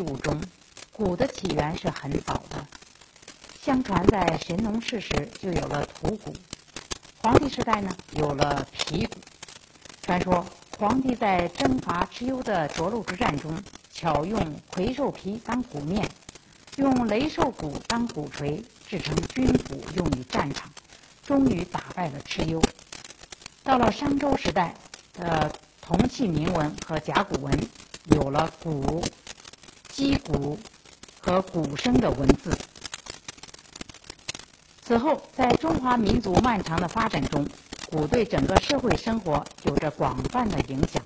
物中，鼓的起源是很早的。相传在神农氏时就有了土鼓，黄帝时代呢有了皮鼓。传说黄帝在征伐蚩尤的涿鹿之战中，巧用魁兽皮当鼓面，用雷兽骨当鼓槌，制成军鼓用于战场，终于打败了蚩尤。到了商周时代的铜器铭文和甲骨文，有了鼓、击鼓和鼓声的文字。此后，在中华民族漫长的发展中，鼓对整个社会生活有着广泛的影响，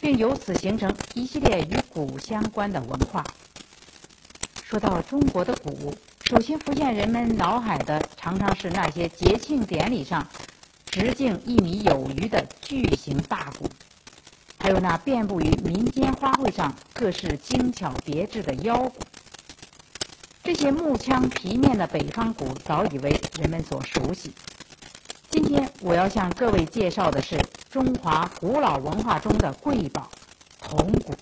并由此形成一系列与鼓相关的文化。说到中国的鼓，首先浮现人们脑海的，常常是那些节庆典礼上。直径一米有余的巨型大鼓，还有那遍布于民间花卉上各式精巧别致的腰鼓，这些木腔皮面的北方鼓早已为人们所熟悉。今天我要向各位介绍的是中华古老文化中的瑰宝——铜鼓。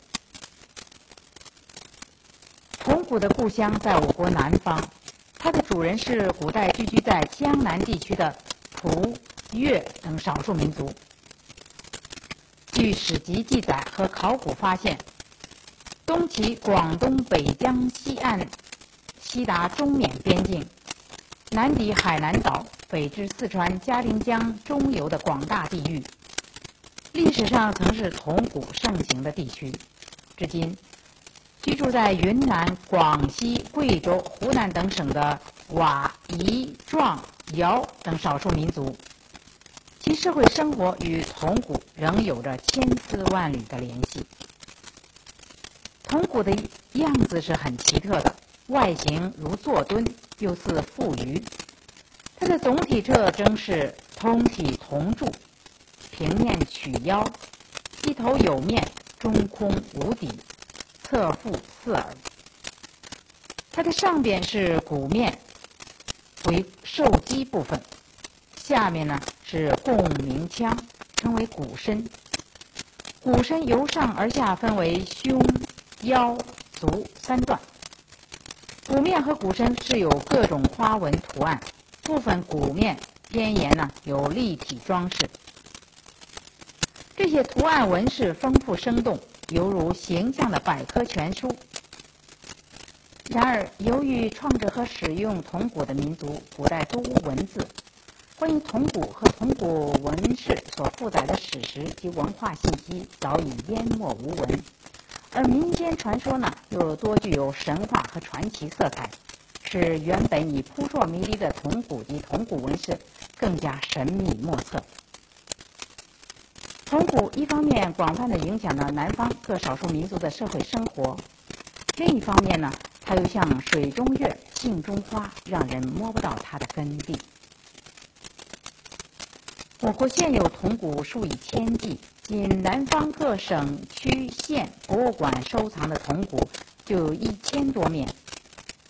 铜鼓的故乡在我国南方，它的主人是古代聚居在江南地区的蒲。越等少数民族，据史籍记载和考古发现，东起广东北江西岸，西达中缅边境，南抵海南岛，北至四川嘉陵江中游的广大地域，历史上曾是铜鼓盛行的地区。至今，居住在云南、广西、贵州、湖南等省的佤、彝、壮、瑶等少数民族。其社会生活与铜鼓仍有着千丝万缕的联系。铜鼓的样子是很奇特的，外形如坐墩，又似腹鱼。它的总体特征是通体铜柱，平面曲腰，一头有面，中空无底，侧腹四耳。它的上边是鼓面，为受击部分。下面呢是共鸣腔，称为鼓身。鼓身由上而下分为胸、腰、足三段。鼓面和鼓身是有各种花纹图案，部分鼓面边沿呢有立体装饰。这些图案纹饰丰富生动，犹如形象的百科全书。然而，由于创制和使用铜鼓的民族古代都无文字。关于铜鼓和铜鼓纹饰所负载的史实及文化信息早已淹没无闻，而民间传说呢又多具有神话和传奇色彩，使原本已扑朔迷离的铜鼓及铜鼓纹饰更加神秘莫测。铜鼓一方面广泛的影响了南方各少数民族的社会生活，另一方面呢，它又像水中月、镜中花，让人摸不到它的根蒂。我国现有铜鼓数以千计，仅南方各省区县博物馆收藏的铜鼓就有一千多面，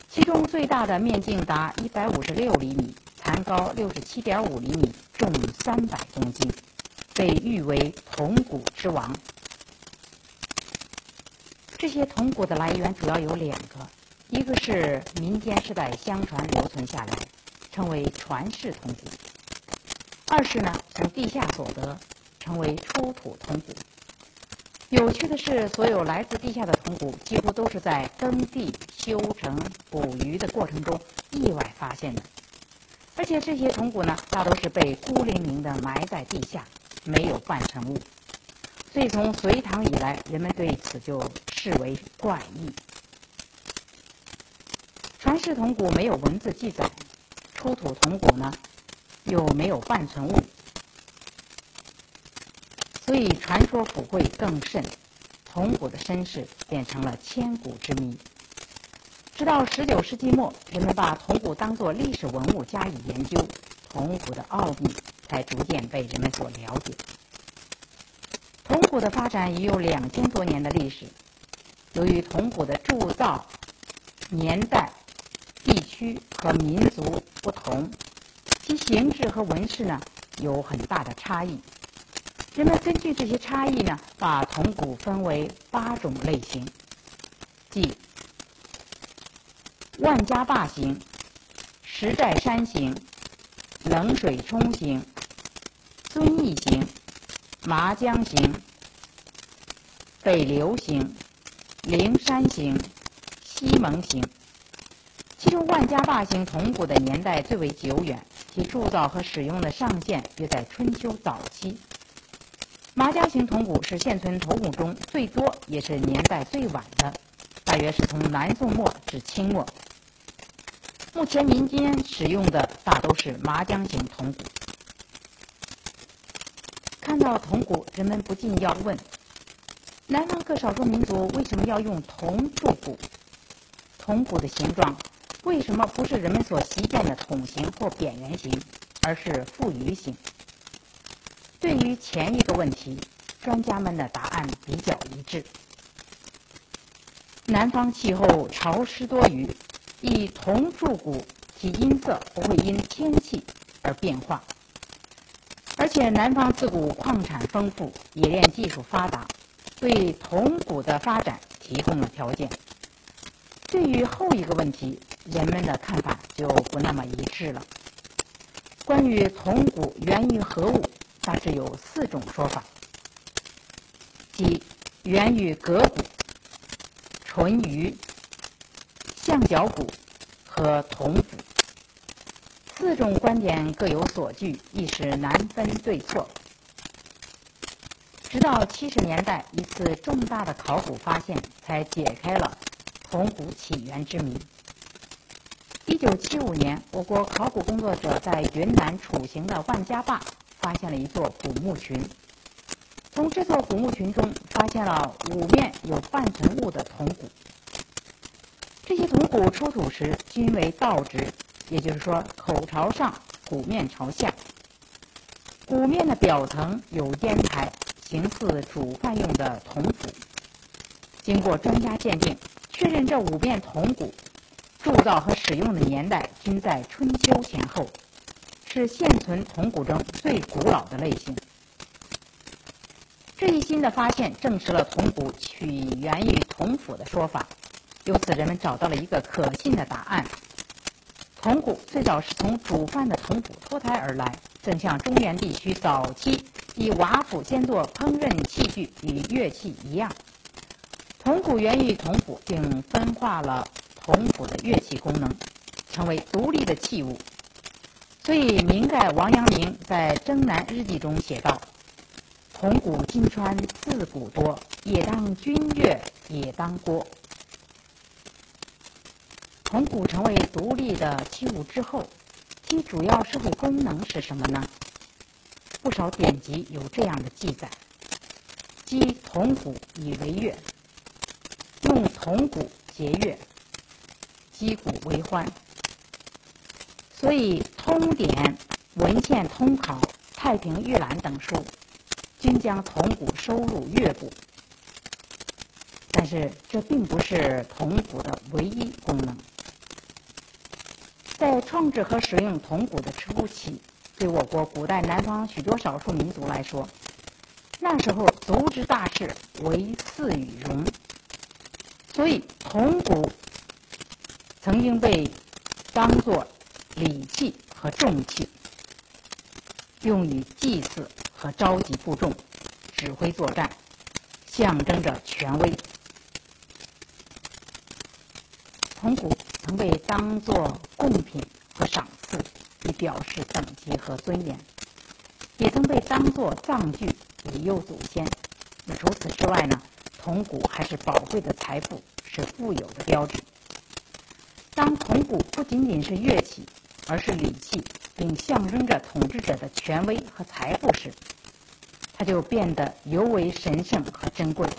其中最大的面径达一百五十六厘米，残高六十七点五厘米，重三百公斤，被誉为“铜鼓之王”。这些铜鼓的来源主要有两个，一个是民间世代相传留存下来，称为传世铜鼓。二是呢，从地下所得，成为出土铜鼓。有趣的是，所有来自地下的铜鼓，几乎都是在耕地、修城、捕鱼的过程中意外发现的。而且这些铜鼓呢，大都是被孤零零地埋在地下，没有半成物。所以从隋唐以来，人们对此就视为怪异。传世铜鼓没有文字记载，出土铜鼓呢？又没有半存物，所以传说富贵更甚，铜鼓的身世变成了千古之谜。直到十九世纪末，人们把铜鼓当作历史文物加以研究，铜鼓的奥秘才逐渐被人们所了解。铜鼓的发展已有两千多年的历史，由于铜鼓的铸造年代、地区和民族不同。其形制和纹饰呢有很大的差异，人们根据这些差异呢，把铜鼓分为八种类型，即万家坝型、石寨山型、冷水冲型、遵义型、麻江型、北流型、灵山型、西蒙型。其中万家坝型铜鼓的年代最为久远，其铸造和使用的上限约在春秋早期。麻江型铜鼓是现存铜鼓中最多也是年代最晚的，大约是从南宋末至清末。目前民间使用的大都是麻江型铜鼓。看到铜鼓，人们不禁要问：南方各少数民族为什么要用铜铸鼓？铜鼓的形状为什么不是人们所习见的筒形或扁圆形，而是富余形？对于前一个问题，专家们的答案比较一致。南方气候潮湿多雨，以铜铸鼓，其音色不会因天气而变化。而且南方自古矿产丰富，冶炼技术发达，对铜鼓的发展提供了条件。对于后一个问题，人们的看法就不那么一致了。关于铜鼓源于何物？大致有四种说法，即源于革骨、淳于、象脚骨和铜鼓。四种观点各有所据，一时难分对错。直到七十年代，一次重大的考古发现才解开了铜鼓起源之谜。一九七五年，我国考古工作者在云南楚行的万家坝。发现了一座古墓群，从这座古墓群中发现了五面有半层物的铜鼓。这些铜鼓出土时均为倒直，也就是说口朝上，鼓面朝下。鼓面的表层有烟台，形似煮饭用的铜釜。经过专家鉴定，确认这五面铜鼓铸造和使用的年代均在春秋前后。是现存铜鼓中最古老的类型。这一新的发现证实了铜鼓起源于铜釜的说法，由此人们找到了一个可信的答案：铜鼓最早是从煮饭的铜釜脱胎而来，正像中原地区早期以瓦釜先做烹饪器具与乐器一样。铜鼓源于铜釜，并分化了铜鼓的乐器功能，成为独立的器物。所以，明代王阳明在《征南日记》中写道：“铜鼓金川自古多，也当君乐，也当郭。”铜鼓成为独立的器物之后，其主要社会功能是什么呢？不少典籍有这样的记载：击铜鼓以为乐，用铜鼓节乐，击鼓为欢。所以，《通典》《文献通考》《太平御览》等书均将铜鼓收入乐部，但是这并不是铜鼓的唯一功能。在创制和使用铜鼓的初期，对我国古代南方许多少数民族来说，那时候族之大事为祀与戎，所以铜鼓曾经被当作。礼器和重器，用于祭祀和召集部众、指挥作战，象征着权威。铜鼓曾被当作贡品和赏赐，以表示等级和尊严；也曾被当作葬具，以佑祖先。那除此之外呢？铜鼓还是宝贵的财富，是富有的标志。当铜鼓不仅仅是乐器。而是礼器，并象征着统治者的权威和财富时，它就变得尤为神圣和珍贵。《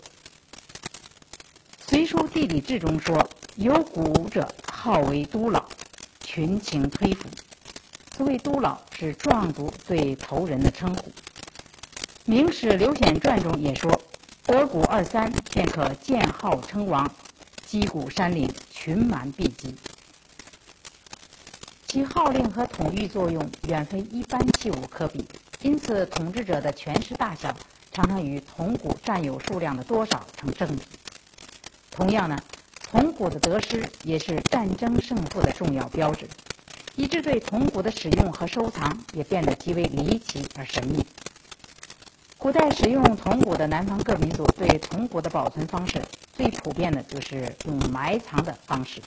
隋书地理志》中说：“有鼓者，号为都老，群情推服。”所谓都老，是壮族对头人的称呼。《明史刘显传》中也说：“得鼓二三，便可建号称王，击鼓山岭，群蛮毕集。”其号令和统御作用远非一般器物可比，因此统治者的权势大小常常与铜鼓占有数量的多少成正比。同样呢，铜鼓的得失也是战争胜负的重要标志，以致对铜鼓的使用和收藏也变得极为离奇而神秘。古代使用铜鼓的南方各民族对铜鼓的保存方式最普遍的就是用埋藏的方式，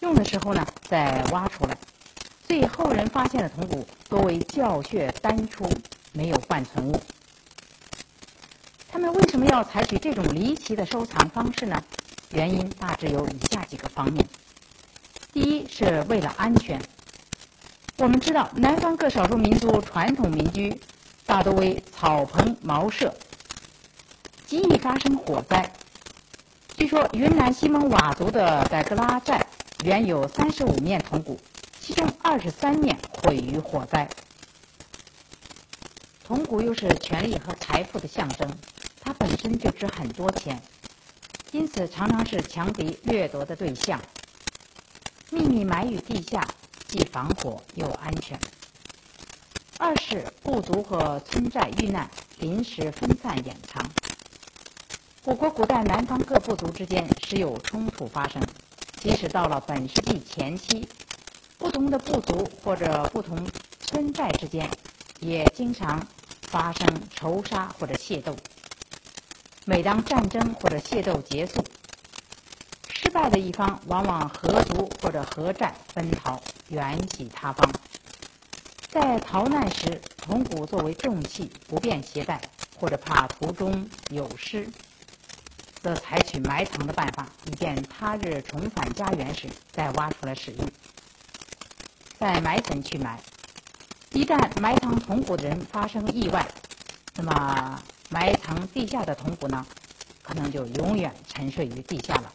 用的时候呢再挖出来，所以后人发现的铜鼓多为教穴单出，没有换存物。他们为什么要采取这种离奇的收藏方式呢？原因大致有以下几个方面：第一是为了安全。我们知道，南方各少数民族传统民居大多为草棚茅舍，极易发生火灾。据说，云南西蒙佤族的傣格拉寨原有三十五面铜鼓，其中二十三面毁于火灾。铜鼓又是权力和财富的象征，它本身就值很多钱。因此，常常是强敌掠夺的对象。秘密埋于地下，既防火又安全。二是部族和村寨遇难，临时分散掩藏。我国古代南方各部族之间时有冲突发生，即使到了本世纪前期，不同的部族或者不同村寨之间，也经常发生仇杀或者械斗。每当战争或者械斗结束，失败的一方往往合族或者合寨奔逃，远徙他方。在逃难时，铜鼓作为重器不便携带，或者怕途中有失，则采取埋藏的办法，以便他日重返家园时再挖出来使用。在埋层去埋，一旦埋藏铜鼓的人发生意外，那么。埋藏地下的铜鼓呢，可能就永远沉睡于地下了。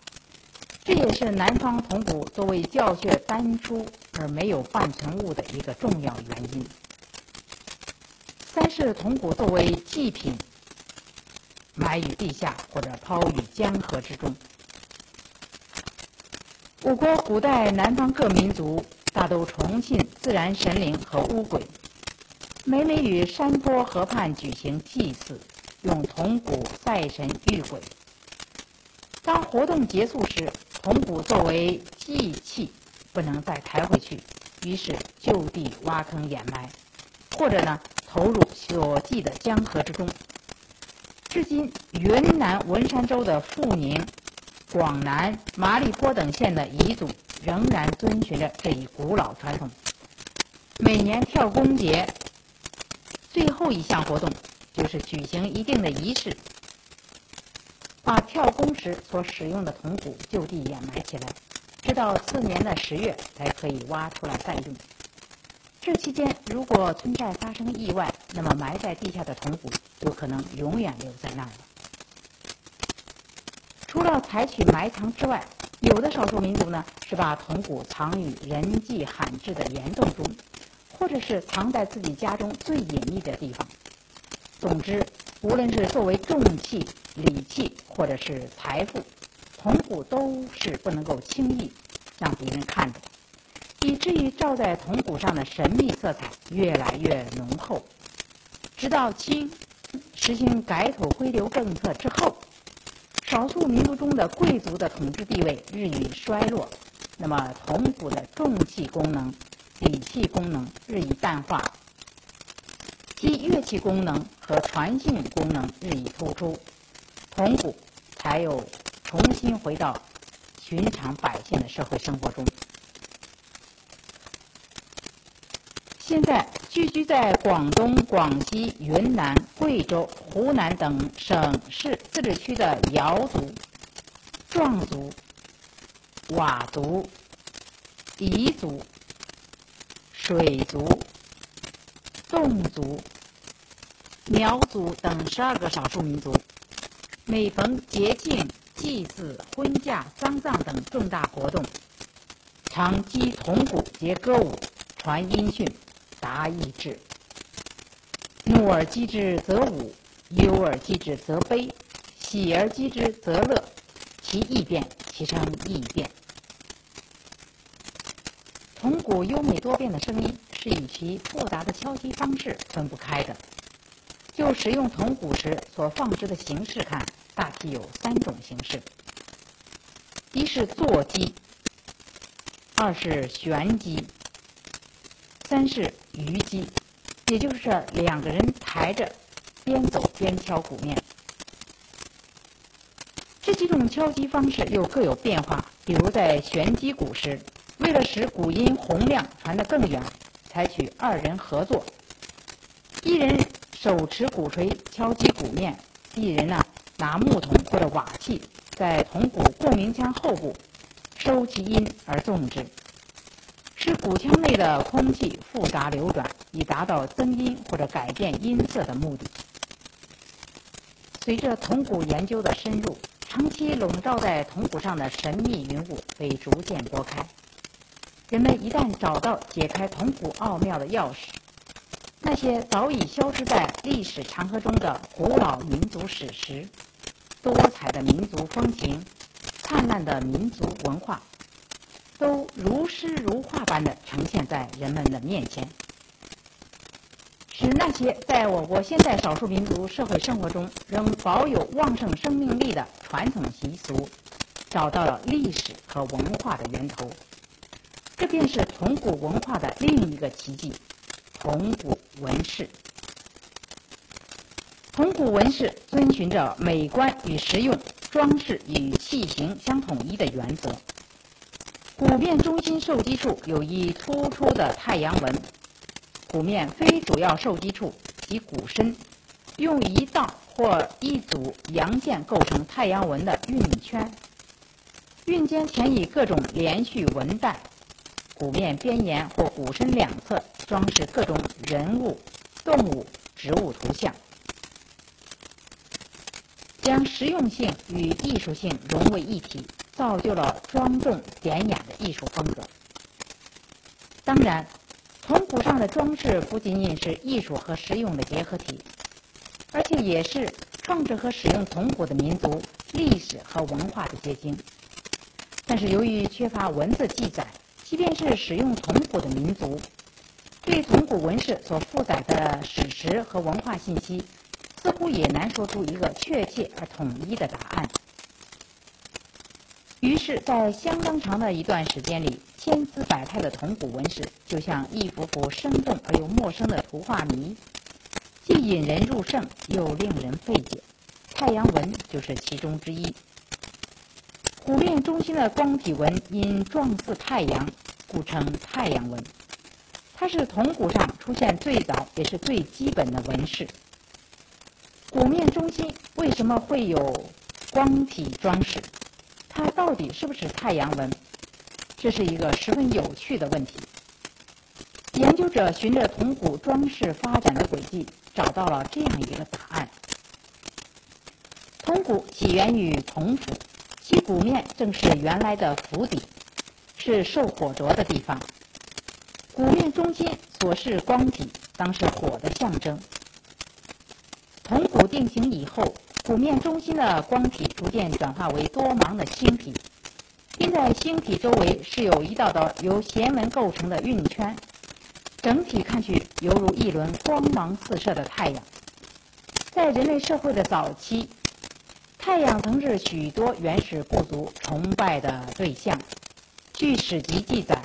这也是南方铜鼓作为教学单出而没有半存物的一个重要原因。三是铜鼓作为祭品，埋于地下或者抛于江河之中。我国古代南方各民族大都崇信自然神灵和巫鬼，每每与山坡河畔举行祭祀。用铜鼓赛神御鬼。当活动结束时，铜鼓作为祭器不能再抬回去，于是就地挖坑掩埋，或者呢投入所祭的江河之中。至今，云南文山州的富宁、广南、麻栗坡等县的彝族仍然遵循着这一古老传统。每年跳公节，最后一项活动。就是举行一定的仪式，把跳公时所使用的铜鼓就地掩埋起来，直到次年的十月才可以挖出来再用。这期间，如果村寨发生意外，那么埋在地下的铜鼓就可能永远留在那儿了。除了采取埋藏之外，有的少数民族呢是把铜鼓藏于人迹罕至的岩洞中，或者是藏在自己家中最隐秘的地方。总之，无论是作为重器、礼器，或者是财富，铜鼓都是不能够轻易让别人看到，以至于罩在铜鼓上的神秘色彩越来越浓厚。直到清实行改土归流政策之后，少数民族中的贵族的统治地位日益衰落，那么铜鼓的重器功能、礼器功能日益淡化。其乐器功能和传信功能日益突出，铜鼓才有重新回到寻常百姓的社会生活中。现在聚居在广东、广西、云南、贵州、湖南等省市自治区的瑶族、壮族、佤族、彝族、水族。侗族、苗族等十二个少数民族，每逢节庆、祭祀、婚嫁、丧葬等重大活动，常击铜鼓结歌舞，传音讯，达意志。怒而击之则舞，忧而击之则悲，喜而击之则乐，其异变，其声异变。铜鼓优美多变的声音。是与其复杂的敲击方式分不开的。就使用铜鼓时所放置的形式看，大体有三种形式。一是坐骑，二是旋击，三是虞击，也就是两个人抬着，边走边敲鼓面。这几种敲击方式又各有变化。比如在旋击鼓时，为了使鼓音洪亮传得更远，采取二人合作，一人手持鼓槌敲击鼓面，一人呢拿木桶或者瓦器在铜鼓共鸣腔后部收其音而纵之，使骨腔内的空气复杂流转，以达到增音或者改变音色的目的。随着铜鼓研究的深入。长期笼罩在铜鼓上的神秘云雾被逐渐拨开，人们一旦找到解开铜鼓奥妙的钥匙，那些早已消失在历史长河中的古老民族史实、多彩的民族风情、灿烂的民族文化，都如诗如画般的呈现在人们的面前。使那些在我国现代少数民族社会生活中仍保有旺盛生命力的传统习俗，找到了历史和文化的源头。这便是铜鼓文化的另一个奇迹——铜鼓纹饰。铜鼓纹饰遵循着美观与实用、装饰与器形相统一的原则。鼓面中心受击处有一突出的太阳纹。鼓面非主要受击处及鼓身，用一道或一组阳线构成太阳纹的晕圈，晕间填以各种连续纹带。鼓面边沿或鼓身两侧装饰各种人物、动物、植物图像，将实用性与艺术性融为一体，造就了庄重典雅的艺术风格。当然。铜鼓上的装饰不仅仅是艺术和实用的结合体，而且也是创制和使用铜鼓的民族历史和文化的结晶。但是由于缺乏文字记载，即便是使用铜鼓的民族，对铜鼓纹饰所负载的史实和文化信息，似乎也难说出一个确切而统一的答案。于是，在相当长的一段时间里，千姿百态的铜鼓纹饰就像一幅幅生动而又陌生的图画谜，既引人入胜，又令人费解。太阳纹就是其中之一。鼓面中心的光体纹因状似太阳，故称太阳纹。它是铜鼓上出现最早也是最基本的纹饰。鼓面中心为什么会有光体装饰？它到底是不是太阳纹？这是一个十分有趣的问题。研究者循着铜鼓装饰发展的轨迹，找到了这样一个答案：铜鼓起源于铜釜，其鼓面正是原来的釜底，是受火灼的地方。鼓面中心所示光体，当是火的象征。铜鼓定型以后。鼓面中心的光体逐渐转化为多芒的星体，并在星体周围是有一道道由弦纹构成的晕圈，整体看去犹如一轮光芒四射的太阳。在人类社会的早期，太阳曾是许多原始部族崇拜的对象。据史籍记载，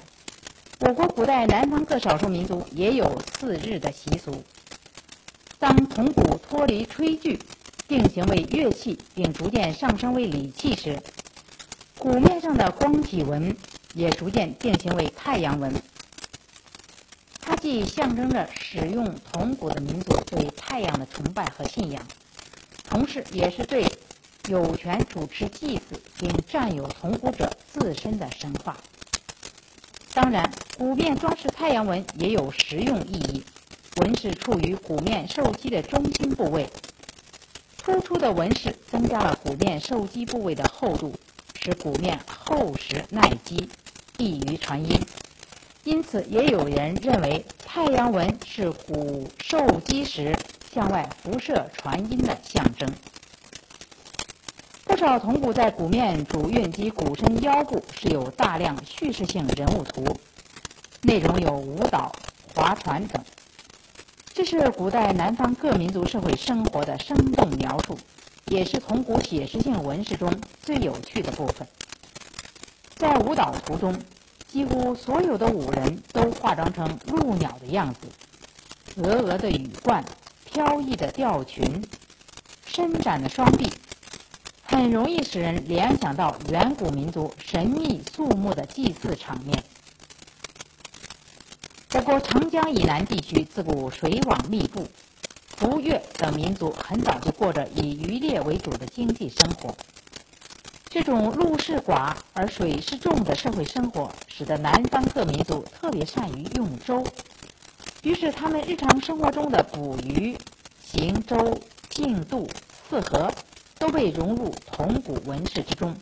我国古代南方各少数民族也有祀日的习俗。当铜鼓脱离炊具。定型为乐器，并逐渐上升为礼器时，鼓面上的光体纹也逐渐定型为太阳纹。它既象征着使用铜鼓的民族对太阳的崇拜和信仰，同时也是对有权主持祭祀并占有铜鼓者自身的神话。当然，鼓面装饰太阳纹也有实用意义，纹饰处于鼓面受击的中心部位。突出的纹饰增加了鼓面受击部位的厚度，使鼓面厚实耐击，易于传音。因此，也有人认为太阳纹是鼓受击时向外辐射传音的象征。不少铜鼓在鼓面主韵及鼓身腰部是有大量叙事性人物图，内容有舞蹈、划船等。这是古代南方各民族社会生活的生动描述，也是铜鼓写实性纹饰中最有趣的部分。在舞蹈图中，几乎所有的舞人都化妆成鹭鸟的样子，鹅鹅的羽冠，飘逸的吊裙，伸展的双臂，很容易使人联想到远古民族神秘肃穆的祭祀场面。我国长江以南地区自古水网密布，吴越等民族很早就过着以渔猎为主的经济生活。这种陆势寡而水势重的社会生活，使得南方各民族特别善于用舟。于是，他们日常生活中的捕鱼、行舟、竞渡、四河，都被融入铜鼓纹饰之中。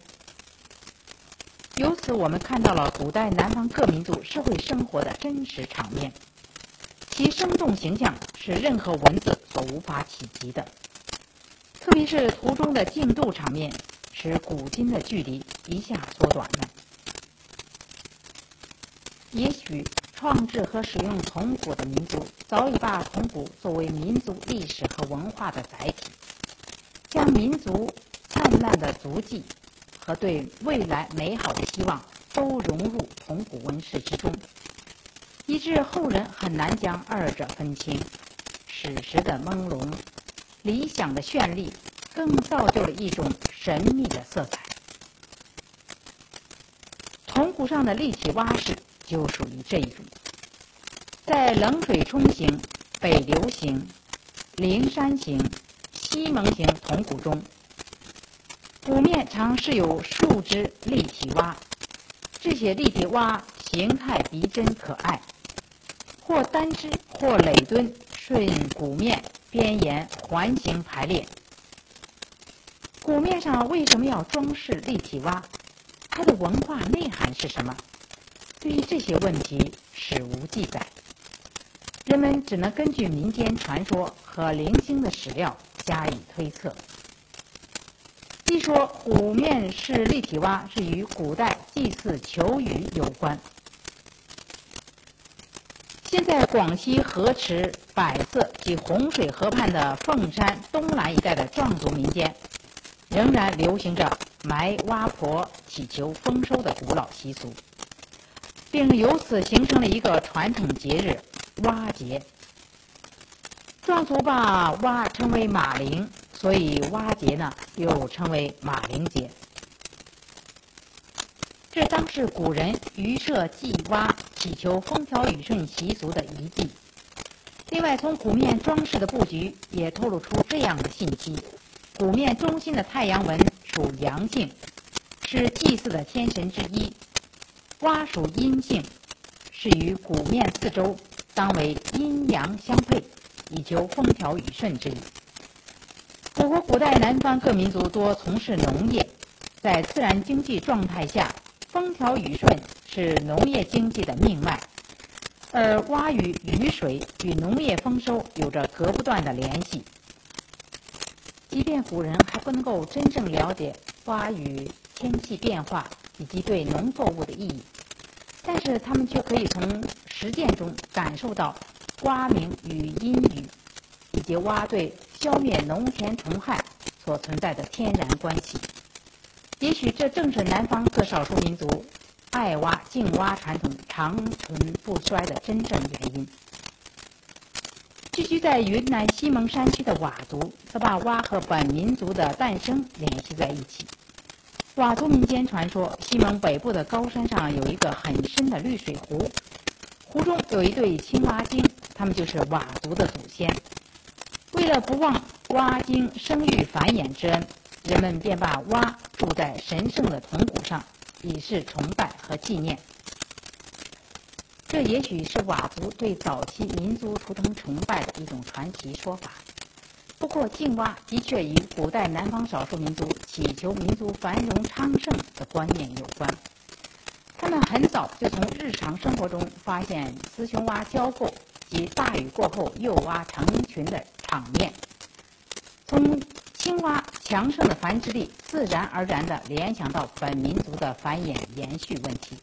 由此，我们看到了古代南方各民族社会生活的真实场面，其生动形象是任何文字所无法企及的。特别是图中的竞渡场面。使古今的距离一下缩短了。也许创制和使用铜鼓的民族早已把铜鼓作为民族历史和文化的载体，将民族灿烂的足迹和对未来美好的希望都融入铜鼓纹饰之中，以致后人很难将二者分清。史实的朦胧，理想的绚丽。更造就了一种神秘的色彩。铜鼓上的立体蛙式就属于这一种。在冷水冲型、北流型、灵山型、西蒙型铜鼓中，鼓面常设有数只立体蛙，这些立体蛙形态逼真可爱，或单只，或垒墩，顺鼓面边沿环形排列。鼓面上为什么要装饰立体蛙？它的文化内涵是什么？对于这些问题，史无记载，人们只能根据民间传说和零星的史料加以推测。一说鼓面是立体蛙，是与古代祭祀求雨有关。现在广西河池、百色及洪水河畔的凤山、东南一带的壮族民间。仍然流行着埋蛙婆祈求丰收的古老习俗，并由此形成了一个传统节日——蛙节。壮族把蛙称为马铃，所以蛙节呢又称为马铃节。这当是古人于社祭蛙、祈求风调雨顺习俗的遗迹。另外，从鼓面装饰的布局也透露出这样的信息。鼓面中心的太阳纹属阳性，是祭祀的天神之一；蛙属阴性，是与鼓面四周当为阴阳相配，以求风调雨顺之意。我国古代南方各民族多从事农业，在自然经济状态下，风调雨顺是农业经济的命脉，而蛙与雨水与农业丰收有着隔不断的联系。即便古人还不能够真正了解蛙雨天气变化以及对农作物的意义，但是他们却可以从实践中感受到蛙鸣与阴雨以及蛙对消灭农田虫害所存在的天然关系。也许这正是南方各少数民族爱蛙敬蛙传统长存不衰的真正原因。聚居在云南西蒙山区的佤族，则把蛙和本民族的诞生联系在一起。佤族民间传说，西蒙北部的高山上有一个很深的绿水湖，湖中有一对青蛙精，他们就是佤族的祖先。为了不忘蛙精生育繁衍之恩，人们便把蛙铸在神圣的铜鼓上，以示崇拜和纪念。这也许是佤族对早期民族图腾崇拜的一种传奇说法。不过，敬蛙的确与古代南方少数民族祈求民族繁荣昌盛的观念有关。他们很早就从日常生活中发现雌雄蛙交媾及大雨过后幼蛙成群的场面，从青蛙强盛的繁殖力，自然而然地联想到本民族的繁衍延续问题。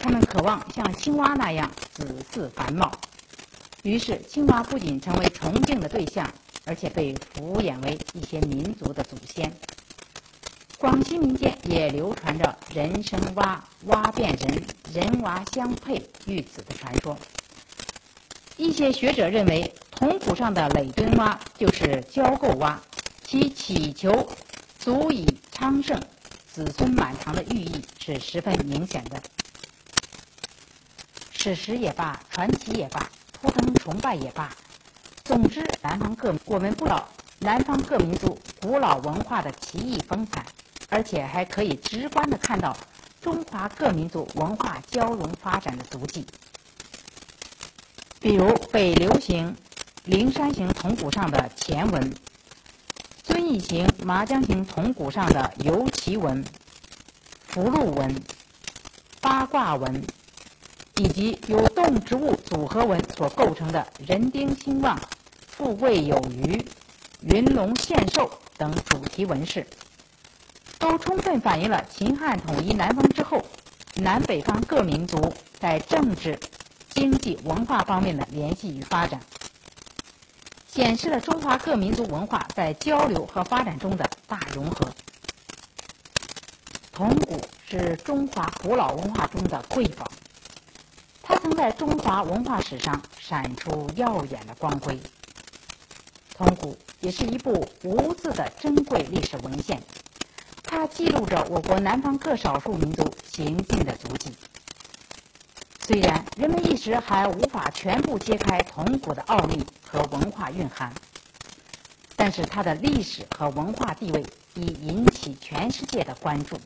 他们渴望像青蛙那样子嗣繁茂，于是青蛙不仅成为崇敬的对象，而且被敷衍为一些民族的祖先。广西民间也流传着“人生蛙，蛙变人，人蛙相配育子”的传说。一些学者认为，铜鼓上的垒墩蛙就是交媾蛙，其祈求足以昌盛、子孙满堂的寓意是十分明显的。史实也罢，传奇也罢，图腾崇拜也罢，总之，南方各我们不少南方各民族古老文化的奇异风采。而且还可以直观地看到中华各民族文化交融发展的足迹，比如北流行灵山形铜鼓上的前纹，遵义形麻江形铜鼓上的游旗纹、福禄纹、八卦纹，以及由动植物组合纹所构成的人丁兴旺、富贵有余、云龙献寿等主题纹饰。都充分反映了秦汉统一南方之后，南北方各民族在政治、经济、文化方面的联系与发展，显示了中华各民族文化在交流和发展中的大融合。铜鼓是中华古老文化中的瑰宝，它曾在中华文化史上闪出耀眼的光辉。铜鼓也是一部无字的珍贵历史文献。它记录着我国南方各少数民族行进的足迹。虽然人们一时还无法全部揭开铜鼓的奥秘和文化蕴含，但是它的历史和文化地位已引起全世界的关注。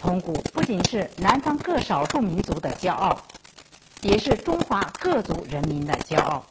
铜鼓不仅是南方各少数民族的骄傲，也是中华各族人民的骄傲。